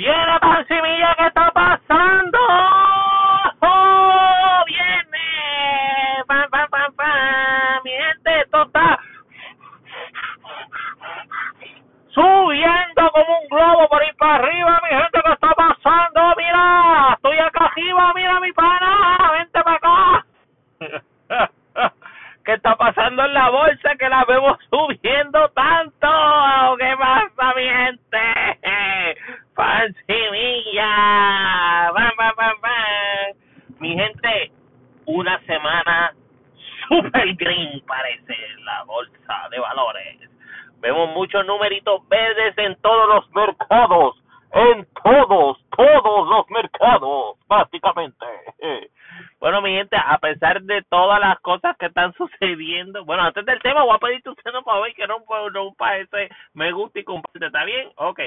Viene Pansimilla, ¿qué está gente, una semana super green parece la bolsa de valores. Vemos muchos numeritos verdes en todos los mercados. En todos, todos los mercados, básicamente. Bueno, mi gente, a pesar de todas las cosas que están sucediendo, bueno, antes del tema voy a pedirte un no para ver que no, para ese me gusta y comparte, ¿está bien? Ok.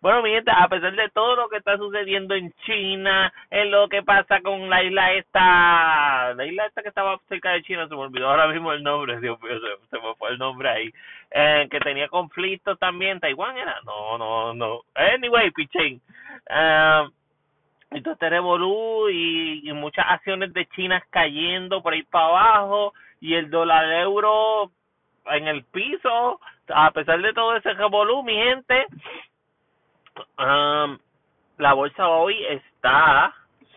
Bueno, mi gente, a pesar de todo lo que está sucediendo en China, en lo que pasa con la isla esta, la isla esta que estaba cerca de China, se me olvidó ahora mismo el nombre, Dios mío, se, me fue el nombre ahí, eh, que tenía conflictos también, Taiwán era, no, no, no, anyway, pichín. Uh, entonces revolú y, y muchas acciones de China cayendo por ahí para abajo y el dólar euro en el piso. A pesar de todo ese revolú mi gente um, la bolsa hoy está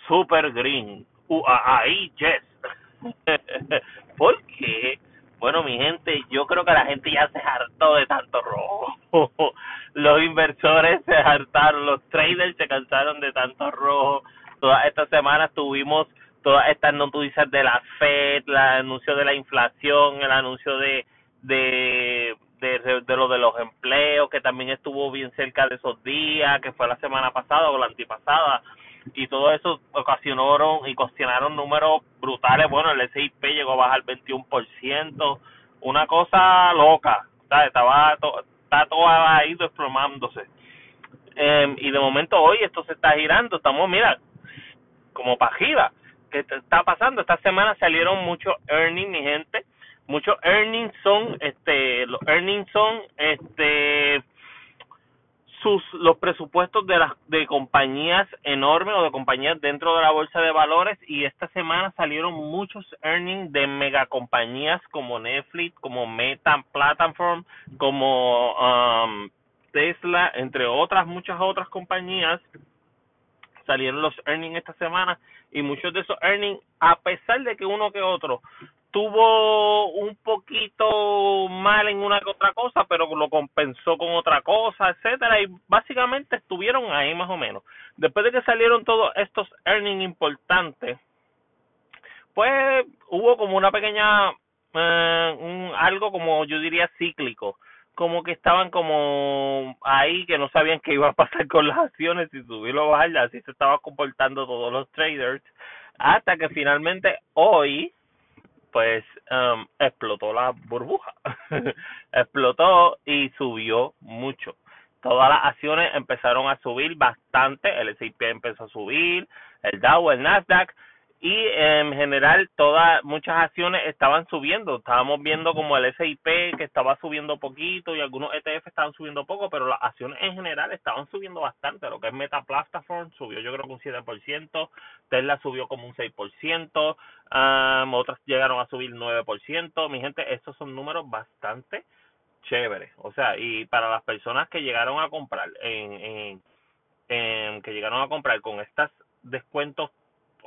super green. Uh, ahí yes. ¿por qué? bueno mi gente yo creo que la gente ya se hartó de tanto rojo los inversores se hartaron, los traders se cansaron de tanto rojo. Todas estas semanas tuvimos todas estas noticias de la Fed, el anuncio de la inflación, el anuncio de de, de, lo de los empleos, que también estuvo bien cerca de esos días, que fue la semana pasada o la antipasada, y todo eso ocasionaron y cuestionaron números brutales. Bueno, el SIP llegó a bajar 21%, una cosa loca, ¿sabes? estaba todo está todo ahí desplomándose. Eh, y de momento hoy esto se está girando, estamos, mira, como pajida. ¿Qué está pasando? Esta semana salieron muchos earnings, mi gente. Muchos earnings son, este, los earnings son, este, sus los presupuestos de las de compañías enormes o de compañías dentro de la bolsa de valores y esta semana salieron muchos earnings de megacompañías como Netflix, como Meta Platform, como um, Tesla, entre otras muchas otras compañías. Salieron los earnings esta semana y muchos de esos earnings a pesar de que uno que otro tuvo un poquito mal en una que otra cosa, pero lo compensó con otra cosa, etcétera, y básicamente estuvieron ahí más o menos. Después de que salieron todos estos earnings importantes, pues hubo como una pequeña, eh, un, algo como yo diría cíclico, como que estaban como ahí que no sabían qué iba a pasar con las acciones, si subir o bajar, así se estaban comportando todos los traders, hasta que finalmente hoy, pues um, explotó la burbuja, explotó y subió mucho. Todas las acciones empezaron a subir bastante, el S&P empezó a subir, el Dow, el Nasdaq, y en general todas muchas acciones estaban subiendo. Estábamos viendo como el SIP que estaba subiendo poquito y algunos ETF estaban subiendo poco pero las acciones en general estaban subiendo bastante. Lo que es Meta Platform subió yo creo que un 7% Tesla subió como un 6% um, otras llegaron a subir 9% mi gente estos son números bastante chéveres. O sea y para las personas que llegaron a comprar en, en, en que llegaron a comprar con estas descuentos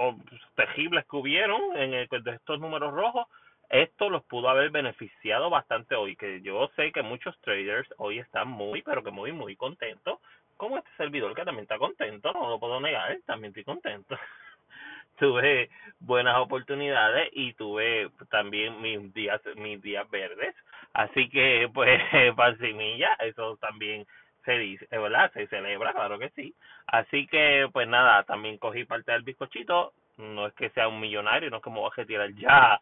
o terribles que hubieron en estos números rojos, esto los pudo haber beneficiado bastante hoy, que yo sé que muchos traders hoy están muy, pero que muy, muy contentos, como este servidor que también está contento, no lo puedo negar, también estoy contento. tuve buenas oportunidades y tuve también mis días, mis días verdes, así que pues, pasimilla, eso también se dice, ¿verdad? Se celebra, claro que sí. Así que, pues nada, también cogí parte del bizcochito. No es que sea un millonario, no es como voy a retirar ya.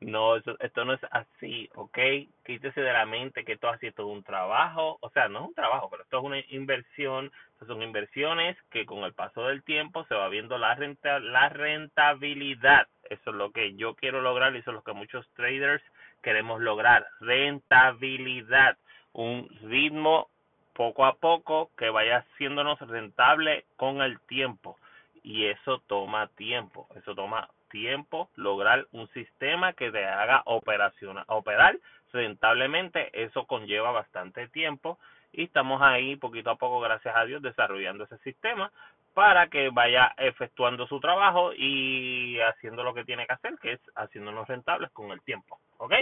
No, eso, esto no es así, ¿ok? Quítese de la mente que esto así es todo un trabajo. O sea, no es un trabajo, pero esto es una inversión. Son inversiones que con el paso del tiempo se va viendo la, renta, la rentabilidad. Eso es lo que yo quiero lograr y eso es lo que muchos traders queremos lograr. Rentabilidad. Un ritmo poco a poco que vaya haciéndonos rentable con el tiempo y eso toma tiempo, eso toma tiempo lograr un sistema que te haga operación, operar rentablemente, eso conlleva bastante tiempo y estamos ahí poquito a poco, gracias a Dios, desarrollando ese sistema para que vaya efectuando su trabajo y haciendo lo que tiene que hacer, que es haciéndonos rentables con el tiempo, ¿ok?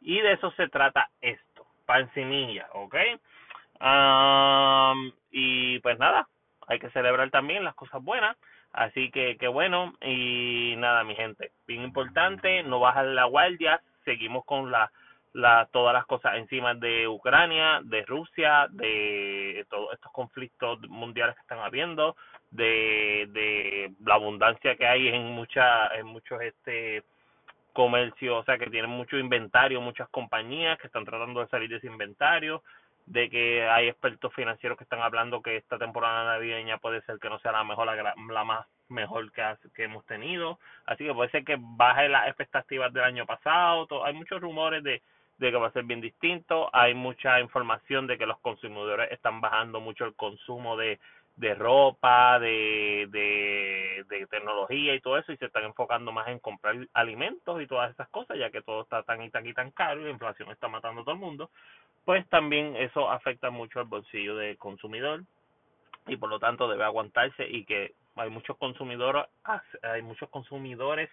Y de eso se trata esto, pancinilla, ¿ok? y pues nada, hay que celebrar también las cosas buenas, así que qué bueno, y nada, mi gente, bien importante, no bajar la guardia, seguimos con la la, todas las cosas encima de Ucrania, de Rusia, de todos estos conflictos mundiales que están habiendo, de, de la abundancia que hay en mucha, en muchos este comercios, o sea que tienen mucho inventario, muchas compañías que están tratando de salir de ese inventario, de que hay expertos financieros que están hablando que esta temporada navideña puede ser que no sea la mejor, la, la más mejor que, que hemos tenido, así que puede ser que baje las expectativas del año pasado, hay muchos rumores de de que va a ser bien distinto. Hay mucha información de que los consumidores están bajando mucho el consumo de, de ropa, de, de, de tecnología y todo eso, y se están enfocando más en comprar alimentos y todas esas cosas, ya que todo está tan y tan y tan caro y la inflación está matando a todo el mundo, pues también eso afecta mucho al bolsillo del consumidor y por lo tanto debe aguantarse y que hay muchos consumidores hay muchos consumidores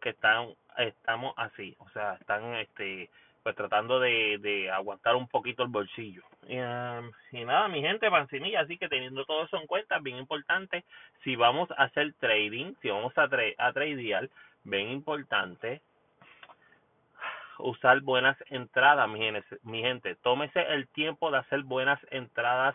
que están estamos así o sea están este pues tratando de, de aguantar un poquito el bolsillo. Y, um, nada, mi gente, pancinilla, así que teniendo todo eso en cuenta, bien importante, si vamos a hacer trading, si vamos a, tra a tradear, bien importante, usar buenas entradas, mi gente, mi gente, tómese el tiempo de hacer buenas entradas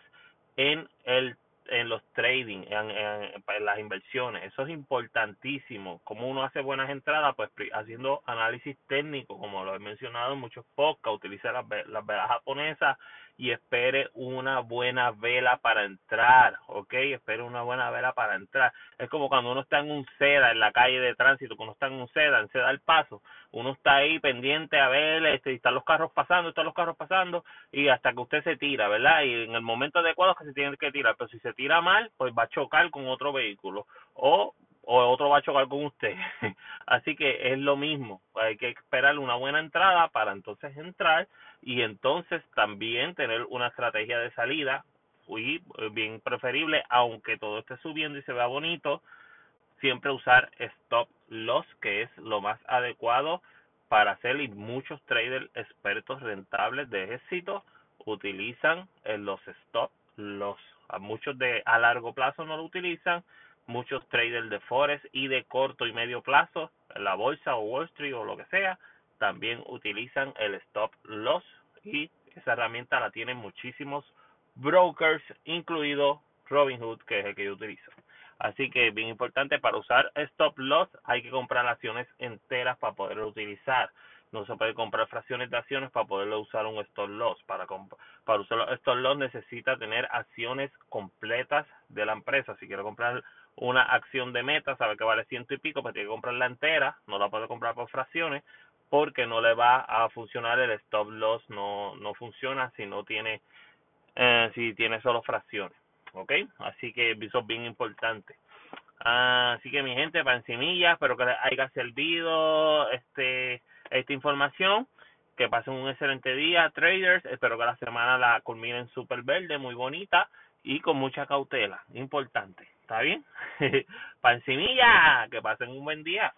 en el en los trading, en, en, las inversiones. Eso es importantísimo. Como uno hace buenas entradas, pues haciendo análisis técnico, como lo he mencionado en muchos podcasts, utilice las, las velas japonesas y espere una buena vela para entrar, ¿ok? Espere una buena vela para entrar. Es como cuando uno está en un seda en la calle de tránsito, cuando está en un seda, en seda al paso, uno está ahí pendiente a ver, este, están los carros pasando, están los carros pasando, y hasta que usted se tira, ¿verdad? Y en el momento adecuado es que se tiene que tirar, pero si se tira mal, pues va a chocar con otro vehículo, o o otro va a chocar con usted. Así que es lo mismo, hay que esperar una buena entrada para entonces entrar y entonces también tener una estrategia de salida eh, bien preferible, aunque todo esté subiendo y se vea bonito, siempre usar stop loss, que es lo más adecuado para hacer y muchos traders expertos rentables de éxito utilizan eh, los stop loss. A muchos de a largo plazo no lo utilizan, muchos traders de forex y de corto y medio plazo, la bolsa o Wall Street o lo que sea, también utilizan el stop loss y esa herramienta la tienen muchísimos brokers, incluido Robinhood, que es el que yo utilizo. Así que bien importante para usar stop loss hay que comprar acciones enteras para poderlo utilizar. No se puede comprar fracciones de acciones para poderlo usar un stop loss. Para, para usar stop loss necesita tener acciones completas de la empresa. Si quiere comprar una acción de meta, sabe que vale ciento y pico, pues tiene que comprarla entera, no la puede comprar por fracciones, porque no le va a funcionar el stop loss, no, no funciona si no tiene, eh, si tiene solo fracciones, ¿ok? Así que eso es bien importante. así que mi gente, para encimilla, espero que les haya servido este esta información. Que pasen un excelente día, traders. Espero que la semana la culminen súper verde, muy bonita y con mucha cautela. Importante. ¿Está bien? Pancimilla, que pasen un buen día.